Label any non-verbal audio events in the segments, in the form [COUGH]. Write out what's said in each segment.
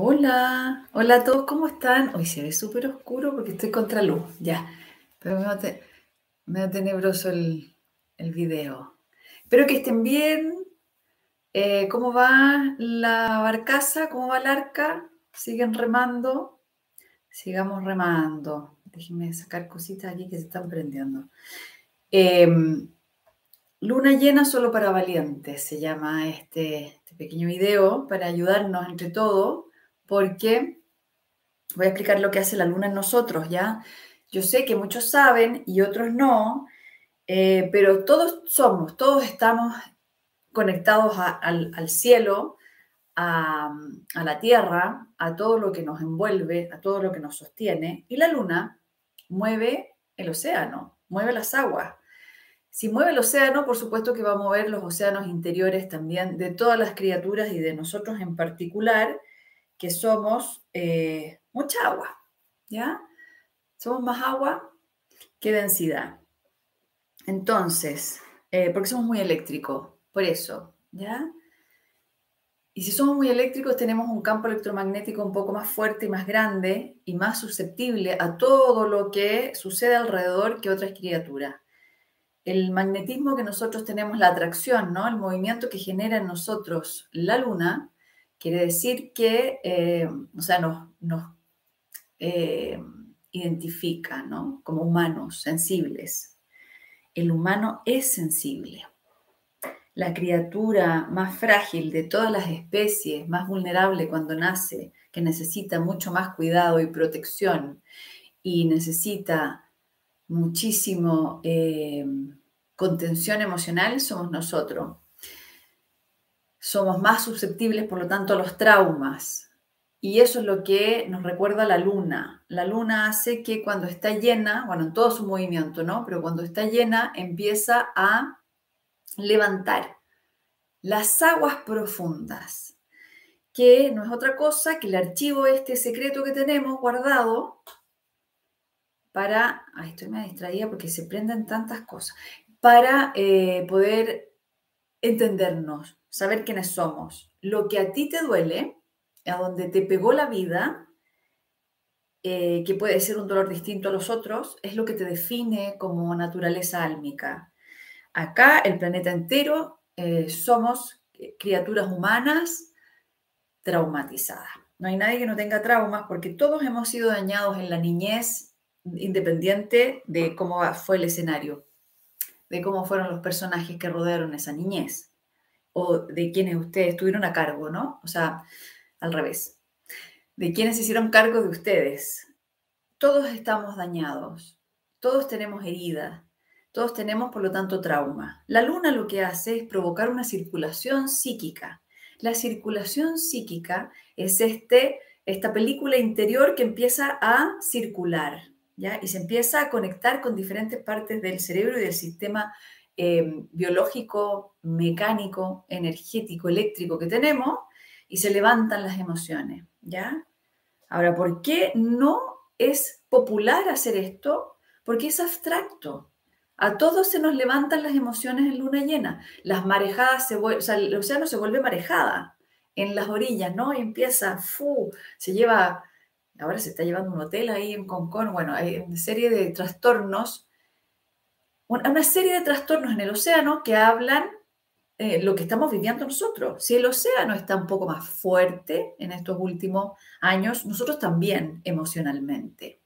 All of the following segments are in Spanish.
Hola, hola a todos, ¿cómo están? Hoy se ve súper oscuro porque estoy contra luz, ya. Pero me da, tenebroso el, el, video. Espero que estén bien. Eh, ¿Cómo va la barcaza? ¿Cómo va el arca? ¿Siguen remando? Sigamos remando. Déjenme sacar cositas aquí que se están prendiendo. Em, luna llena solo para valientes se llama este, este pequeño video para ayudarnos entre todos porque voy a explicar lo que hace la luna en nosotros, ¿ya? Yo sé que muchos saben y otros no, eh, pero todos somos, todos estamos conectados al, cielo, a, a, la tierra, a todo lo que nos envuelve, a todo lo que nos sostiene, y la luna mueve el océano, mueve las aguas. Si mueve el océano, por supuesto que va a mover los océanos interiores también de todas las criaturas y de nosotros en particular, que somos eh, mucha agua, ¿ya? Somos más agua que densidad. Entonces, eh, porque somos muy eléctricos, por eso, ¿ya? Y si somos muy eléctricos, tenemos un campo electromagnético un poco más fuerte y más grande y más susceptible a todo lo que sucede alrededor que otras criaturas. El magnetismo que nosotros tenemos, la atracción, ¿no? El movimiento que genera en nosotros la luna, Quiere decir que, eh, o sea, nos, eh, identifica ¿no? como humanos sensibles. El humano es sensible. La criatura más frágil de todas las especies, más vulnerable cuando nace, que necesita mucho más cuidado y protección y necesita muchísimo eh, contención emocional, somos nosotros somos más susceptibles, por lo tanto, a los traumas. Y eso es lo que nos recuerda la luna. La luna hace que cuando está llena, bueno, en todo su movimiento, ¿no? Pero cuando está llena empieza a levantar las aguas profundas, que no es otra cosa que el archivo este secreto que tenemos guardado para, ay, estoy me distraída porque se prenden tantas cosas, para eh, poder entendernos, saber quiénes somos. Lo que a ti te duele, a donde te pegó la vida, eh, que puede ser un dolor distinto a los otros, es lo que te define como naturaleza álmica. Acá, el planeta entero, eh, somos criaturas humanas traumatizadas. No hay nadie que no tenga traumas porque todos hemos sido dañados en la niñez, independiente de cómo fue el escenario, de cómo fueron los personajes que rodearon esa niñez o de quienes ustedes estuvieron a cargo, ¿no? O sea, al revés. De quienes hicieron cargo de ustedes. Todos estamos dañados, todos tenemos heridas, todos tenemos, por lo tanto, trauma. La luna lo que hace es provocar una circulación psíquica. La circulación psíquica es este, esta película interior que empieza a circular, ¿ya? Y se empieza a conectar con diferentes partes del cerebro y del sistema eh, biológico, mecánico, energético, eléctrico que tenemos y se levantan las emociones, ¿ya? Ahora, ¿por qué no es popular hacer esto? Porque es abstracto. A todos se nos levantan las emociones en luna llena. Las marejadas se o sea, el océano se vuelve marejada en las orillas, ¿no? Y empieza, fu, se lleva, ahora se está llevando un hotel ahí en Concón, bueno, hay una serie de trastornos una serie de trastornos en el océano que hablan eh, lo que estamos viviendo nosotros. Si el océano está un poco más fuerte en estos últimos años, nosotros también emocionalmente.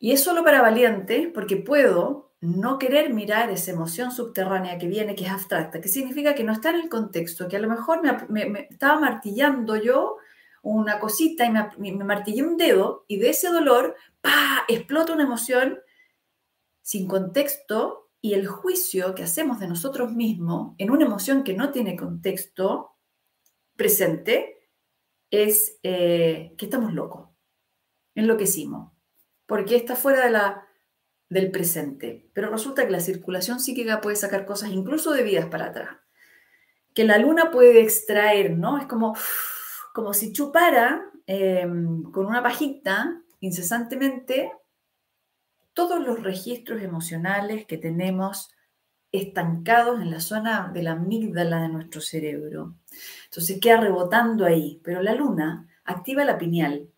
Y es solo para valientes porque puedo no querer mirar esa emoción subterránea que viene, que es abstracta, que significa que no está en el contexto, que a lo mejor me, estaba martillando yo una cosita y me, me, martillé un dedo y de ese dolor, ¡pa!, explota una emoción sin contexto y el juicio que hacemos de nosotros mismos en una emoción que no tiene contexto presente es eh, que estamos locos, enloquecimos, porque está fuera de la, del presente. Pero resulta que la circulación psíquica puede sacar cosas incluso de vidas para atrás, que la luna puede extraer, ¿no? Es como, como si chupara em, con una pajita incesantemente todos los registros emocionales que tenemos estancados en la zona de la amígdala de nuestro cerebro. Entonces queda rebotando ahí, pero la luna activa la pineal.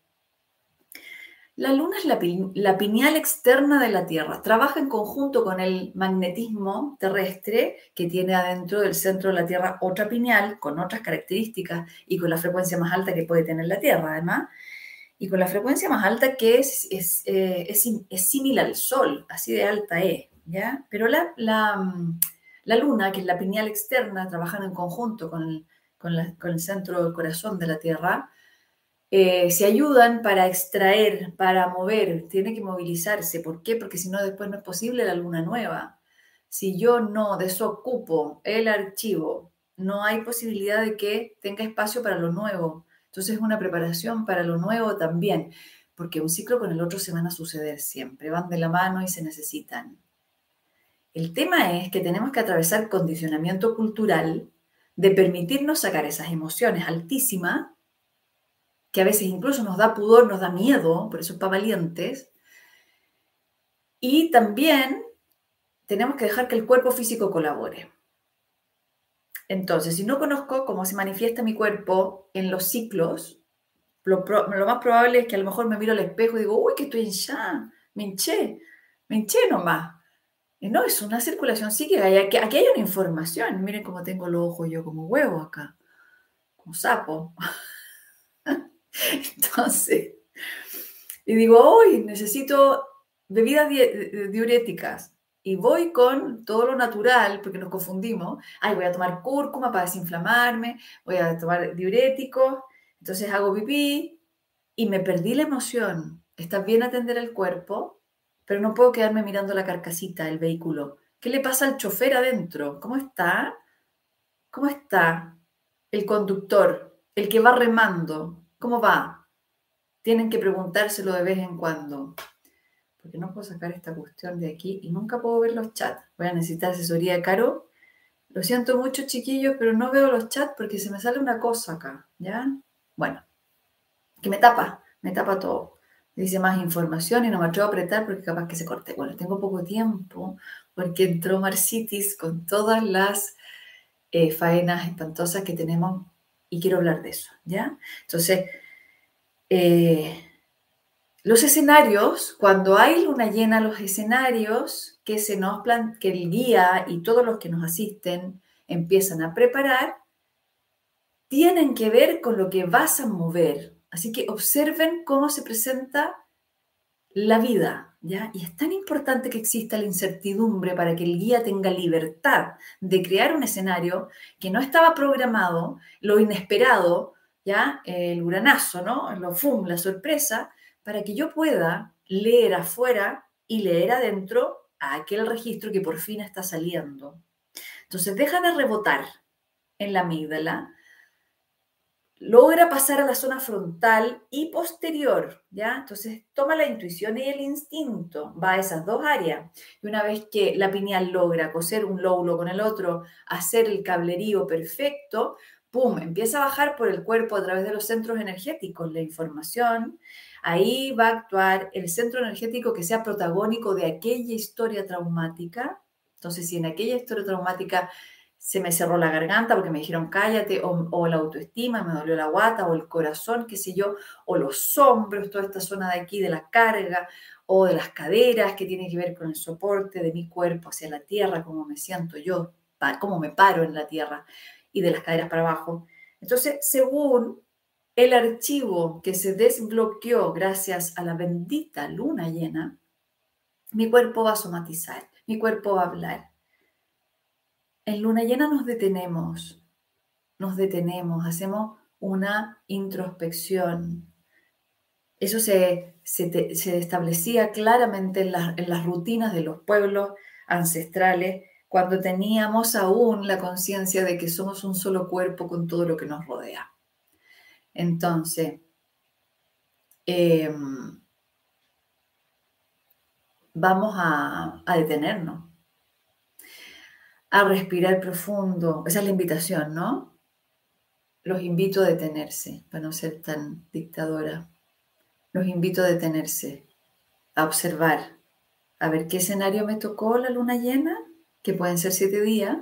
La luna es la, la, pineal externa de la Tierra. Trabaja en conjunto con el magnetismo terrestre que tiene adentro del centro de la Tierra otra pineal con otras características y con la frecuencia más alta que puede tener la Tierra, además. Y con la frecuencia más alta que es, es, eh, es, similar al Sol, así de alta es. ¿ya? Pero la, la, mm, la, luna, que es la pineal externa, trabajando en conjunto con el, con, con el centro del corazón de la Tierra, eh, se ayudan para extraer, para mover, tiene que movilizarse. ¿Por qué? Porque si no, después no es posible la luna nueva. Si yo no desocupo el archivo, no hay posibilidad de que tenga espacio para lo nuevo. Entonces es una preparación para lo nuevo también, porque un ciclo con el otro se van a suceder siempre, van de la mano y se necesitan. El tema es que tenemos que atravesar condicionamiento cultural de permitirnos sacar esas emociones altísimas que a veces incluso nos da pudor, nos da miedo, por eso es para valientes. Y también tenemos que dejar que el cuerpo físico colabore. Entonces, si no conozco cómo se manifiesta mi cuerpo en los ciclos, lo, más probable es que a lo mejor me miro al espejo y digo, uy, que estoy hinchada, me hinché, me hinché nomás. Y no, es una circulación psíquica. aquí, aquí hay una información. Miren cómo tengo los ojos yo como huevo acá, como sapo. [LAUGHS] Entonces, y digo, hoy necesito bebidas diuréticas y voy con todo lo natural, porque nos confundimos. Ay, voy a tomar cúrcuma para desinflamarme, voy a tomar diuréticos, entonces hago pipí y me perdí la emoción. Está bien atender el cuerpo, pero no puedo quedarme mirando la carcasita del vehículo. ¿Qué le pasa al chofer adentro? ¿Cómo está? ¿Cómo está el conductor, el que va remando? ¿Cómo va? Tienen que preguntárselo de vez en cuando. Porque no puedo sacar esta cuestión de aquí y nunca puedo ver los chats. Voy a necesitar asesoría de Caro. Lo siento mucho, chiquillos, pero no veo los chats porque se me sale una cosa acá, ¿ya? Bueno, que me tapa, me tapa todo. Dice más información y no me atrevo a apretar porque capaz que se corte. Bueno, tengo poco tiempo porque entró Marcitis con todas las eh, faenas espantosas que tenemos y quiero hablar de eso, ¿ya? Entonces, eh, los escenarios, cuando hay luna llena, los escenarios que, se nos plan, que el guía y todos los que nos asisten empiezan a preparar, tienen que ver con lo que vas a mover. Así que observen cómo se presenta la vida, y es tan importante que exista la incertidumbre para que el guía tenga libertad de crear un escenario que no estaba programado, lo inesperado, ¿ya? El uranazo, ¿no? Lo fum, la sorpresa, para que yo pueda leer afuera y leer adentro a aquel registro que por fin está saliendo. Entonces deja de rebotar en la amígdala, logra pasar a la zona frontal y posterior, ¿ya? Entonces toma la intuición y el instinto, va a esas dos áreas. Y una vez que la pineal logra coser un lóbulo con el otro, hacer el cablerío perfecto, ¡pum!, empieza a bajar por el cuerpo a través de los centros energéticos la información. Ahí va a actuar el centro energético que sea protagónico de aquella historia traumática. Entonces, si en aquella historia traumática se me cerró la garganta porque me dijeron cállate, o, la autoestima, me dolió la guata, o el corazón, qué sé yo, o los hombros, toda esta zona de aquí de la carga, o de las caderas, que tiene que ver con el soporte de mi cuerpo hacia la tierra, cómo me siento yo, cómo me paro en la tierra, y de las caderas para abajo. Entonces, según el archivo que se desbloqueó gracias a la bendita luna llena, mi cuerpo va a somatizar, mi cuerpo va a hablar en luna llena nos detenemos, nos detenemos, hacemos una introspección. Eso se, establecía claramente en, en las rutinas de los pueblos ancestrales cuando teníamos aún la conciencia de que somos un solo cuerpo con todo lo que nos rodea. Entonces, em, vamos a detenernos a respirar profundo. Esa es la invitación, ¿no? Los invito a detenerse, para no ser tan dictadora. Los invito a detenerse, a observar, a ver qué escenario me tocó la luna llena, que pueden ser siete días,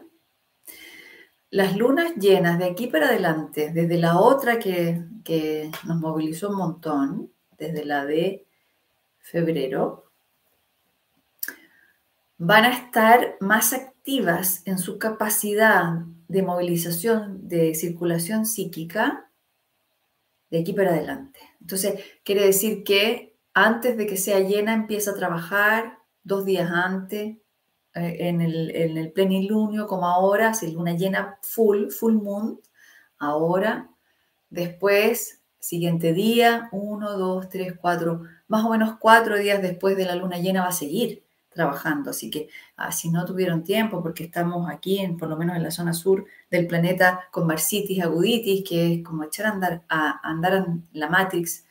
las lunas llenas de aquí para adelante, desde la otra que, que nos movilizó un montón, desde la de febrero, van a estar más activas en su capacidad de movilización de circulación psíquica de aquí para adelante. Entonces, quiere decir que antes de que sea llena empieza a trabajar, dos días antes, eh, en, el, en el plenilunio, como ahora, si luna llena full, full moon, ahora, después, siguiente día, uno, dos, tres, cuatro, más o menos cuatro días después de la luna llena va a seguir trabajando. Así que ah, si no tuvieron tiempo, porque estamos aquí, en, por lo menos en la zona sur del planeta, con marcitis, aguditis, que es como echar a andar, andar en la matrix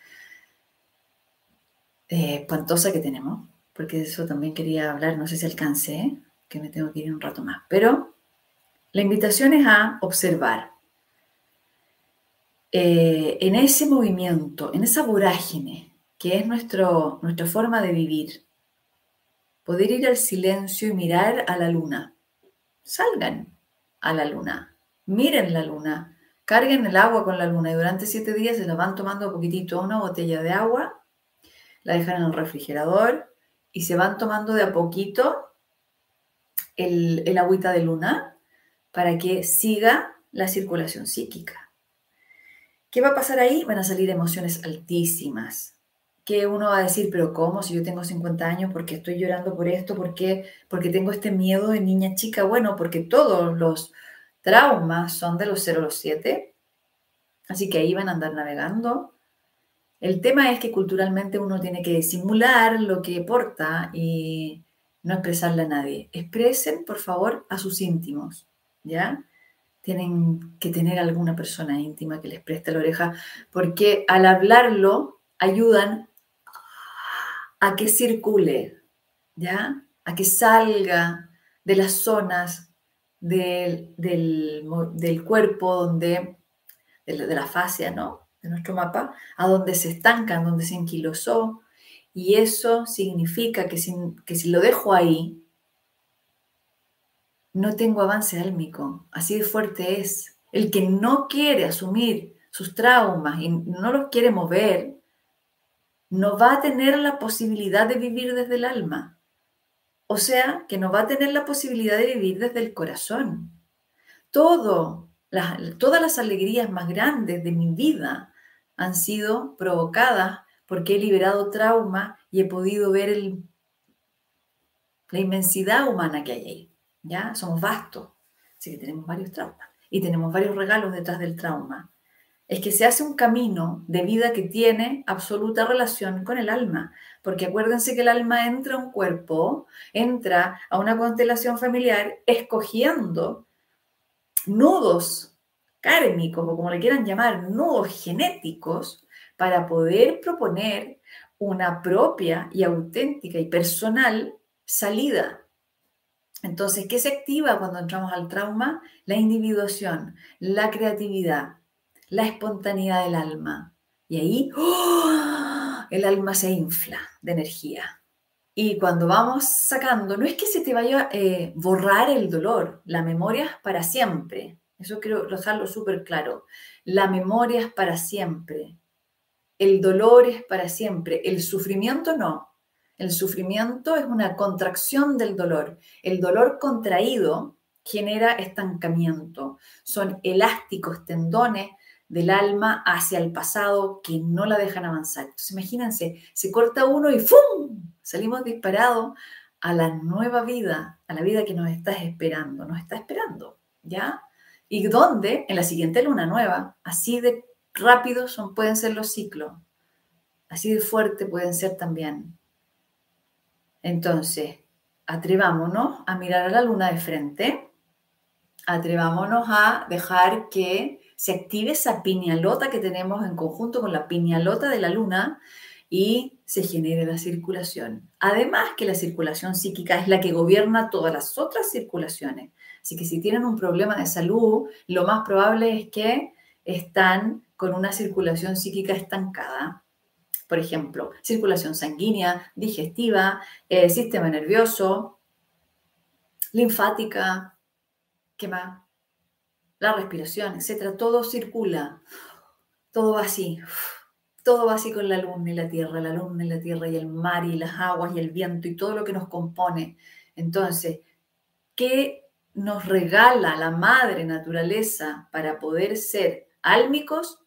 eh, espantosa que tenemos, porque de eso también quería hablar, no sé si alcancé, que me tengo que ir un rato más, pero la invitación es a observar. Eh, en ese movimiento, en esa vorágine, que es nuestro, nuestra forma de vivir, poder ir al silencio y mirar a la luna. Salgan a la luna, miren la luna, carguen el agua con la luna y durante siete días se la van tomando poquitito una botella de agua, la dejan en el refrigerador y se van tomando de a poquito el, el agüita de luna para que siga la circulación psíquica. ¿Qué va a pasar ahí? Van a salir emociones altísimas, que uno va a decir, pero ¿cómo? Si yo tengo 50 años, ¿por qué estoy llorando por esto? ¿Por qué? Porque tengo este miedo de niña chica. Bueno, porque todos los traumas son de los 0 a los 7. Así que ahí van a andar navegando. El tema es que culturalmente uno tiene que simular lo que porta y no expresarle a nadie. Expresen, por favor, a sus íntimos, ¿ya? Tienen que tener alguna persona íntima que les preste la oreja, porque al hablarlo ayudan a que circule, ¿ya? A que salga de las zonas del, del, cuerpo donde, de la fascia, ¿no? De nuestro mapa, a donde se estancan, donde se enquilosó. Y eso significa que si, que si lo dejo ahí, no tengo avance álmico. Así de fuerte es. El que no quiere asumir sus traumas y no los quiere mover, no va a tener la posibilidad de vivir desde el alma. O sea, que no va a tener la posibilidad de vivir desde el corazón. Todo, todas las alegrías más grandes de mi vida han sido provocadas porque he liberado trauma y he podido ver la inmensidad humana que hay ahí. ¿ya? Somos vastos, así que tenemos varios traumas y tenemos varios regalos detrás del trauma es que se hace un camino de vida que tiene absoluta relación con el alma. Porque acuérdense que el alma entra a un cuerpo, entra a una constelación familiar escogiendo nudos kármicos o como le quieran llamar, nudos genéticos para poder proponer una propia y auténtica y personal salida. Entonces, ¿qué se activa cuando entramos al trauma? La individuación, la creatividad, la espontaneidad del alma. Y ahí ¡oh! el alma se infla de energía. Y cuando vamos sacando, no es que se te vaya a eh, borrar el dolor, la memoria es para siempre. Eso quiero dejarlo súper claro. La memoria es para siempre. El dolor es para siempre. El sufrimiento no. El sufrimiento es una contracción del dolor. El dolor contraído genera estancamiento. Son elásticos, tendones del alma hacia el pasado que no la dejan avanzar. Entonces imagínense, se corta uno y ¡fum! Salimos disparados a la nueva vida, a la vida que nos está esperando, nos está esperando, ¿ya? ¿Y dónde? En la siguiente luna nueva. Así de rápidos son, pueden ser los ciclos, así de fuerte pueden ser también. Entonces, atrevámonos a mirar a la luna de frente, atrevámonos a dejar que se active esa piñalota que tenemos en conjunto con la piñalota de la luna y se genere la circulación. Además que la circulación psíquica es la que gobierna todas las otras circulaciones. Así que si tienen un problema de salud, lo más probable es que están con una circulación psíquica estancada. Por ejemplo, circulación sanguínea, digestiva, eh, sistema nervioso, linfática, ¿qué más? la respiración, etcétera, todo circula, todo va así, todo va así con la luna y la tierra, la luna y la tierra y el mar y las aguas y el viento y todo lo que nos compone. Entonces, ¿qué nos regala la madre naturaleza para poder ser álmicos?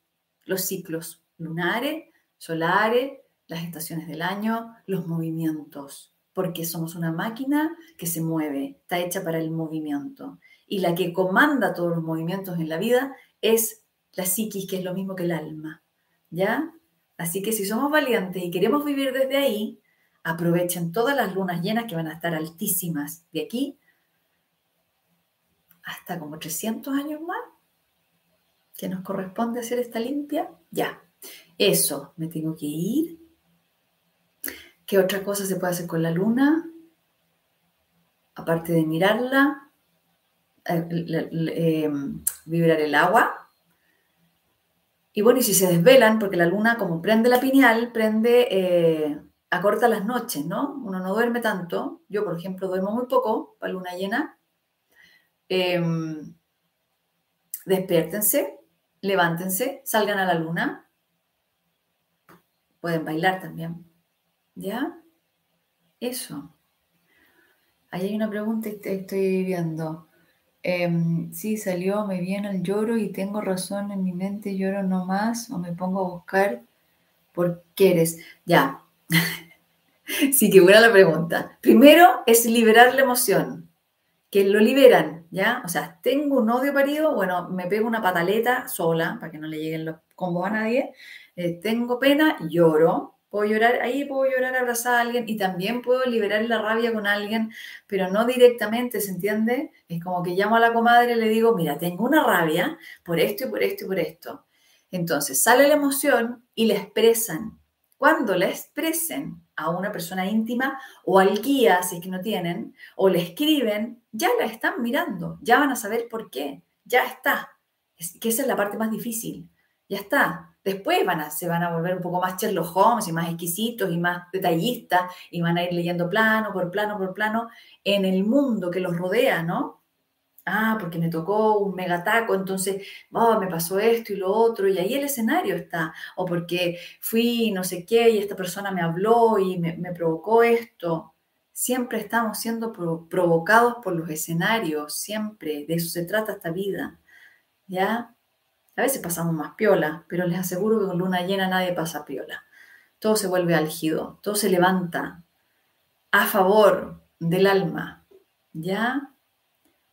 Los ciclos lunares, solares, las estaciones del año, los movimientos, porque somos una máquina que se mueve, está hecha para el movimiento. Y la que comanda todos los movimientos en la vida es la psiquis, que es lo mismo que el alma. ¿Ya? Así que si somos valientes y queremos vivir desde ahí, aprovechen todas las lunas llenas que van a estar altísimas de aquí hasta como 300 años más, que nos corresponde hacer esta limpia. Ya, eso, me tengo que ir. ¿Qué otra cosa se puede hacer con la luna? Aparte de mirarla, eh, eh, vibrar el agua, y bueno, y si se desvelan, porque la luna como prende la pineal, prende, eh, acorta las noches, ¿no? Uno no duerme tanto. Yo, por ejemplo, duermo muy poco para luna llena. Em, despiértense, levántense, salgan a la luna. Pueden bailar también. ¿Ya? Eso. Ahí hay una pregunta que estoy viendo. Em, sí, salió, me viene el lloro y tengo razón en mi mente, lloro no más o me pongo a buscar por [LAUGHS] qué eres. Ya. sí, que buena la pregunta. Primero es liberar la emoción, que lo liberan, ¿ya? O sea, tengo un odio parido, bueno, me pego una pataleta sola para que no le lleguen los combos a nadie. Eh, tengo pena, lloro, Puedo llorar, ahí puedo llorar abrazar a alguien y también puedo liberar la rabia con alguien, pero no directamente, ¿se entiende? Es como que llamo a la comadre y le digo, mira, tengo una rabia por esto y por esto y por esto. Entonces sale la emoción y la expresan. Cuando la expresen a una persona íntima o al guía, si es que no tienen, o le escriben, ya la están mirando, ya van a saber por qué, ya está. Es, que esa es la parte más difícil. Ya está, Después van a, se van a volver un poco más Sherlock Holmes y más exquisitos y más detallistas y van a ir leyendo plano por plano por plano en el mundo que los rodea, ¿no? Ah, porque me tocó un megataco, entonces, oh, me pasó esto y lo otro, y ahí el escenario está. O porque fui no sé qué y esta persona me habló y me, provocó esto. Siempre estamos siendo provocados por los escenarios, siempre. De eso se trata esta vida. ¿Ya? A veces pasamos más piola, pero les aseguro que con luna llena nadie pasa piola. Todo se vuelve álgido, todo se levanta a favor del alma. ¿Ya?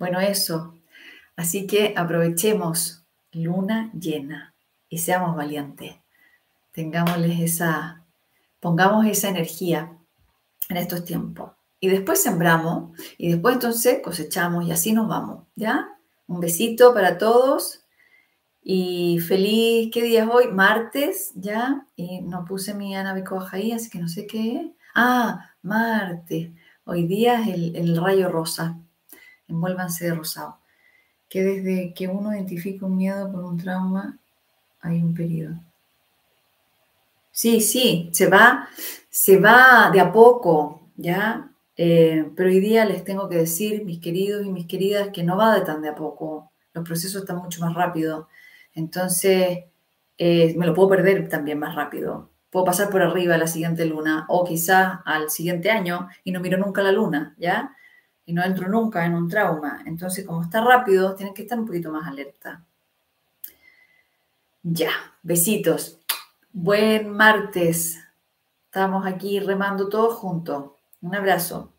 Bueno, eso. Así que aprovechemos luna llena y seamos valientes. Tengámosles esa, pongamos esa energía en estos tiempos. Y después sembramos y después entonces cosechamos y así nos vamos. ¿Ya? Un besito para todos y feliz, ¿qué día es hoy? Martes, ya. Y no puse mi Ana Becoja ahí, así que no sé qué. Ah, martes. Hoy día es el, rayo rosa. Envuélvanse de rosado. Que desde que uno identifica un miedo por un trauma, hay un periodo. Sí, sí, se va, se va de a poco, ¿ya? Eh, pero hoy día les tengo que decir, mis queridos y mis queridas, que no va de tan de a poco. Los procesos están mucho más rápidos. Entonces, eh, me lo puedo perder también más rápido. Puedo pasar por arriba a la siguiente luna o quizás al siguiente año y no miro nunca la luna, ¿ya? Y no entro nunca en un trauma. Entonces, como está rápido, tienen que estar un poquito más alerta. Ya, besitos. Buen martes. Estamos aquí remando todos juntos. Un abrazo.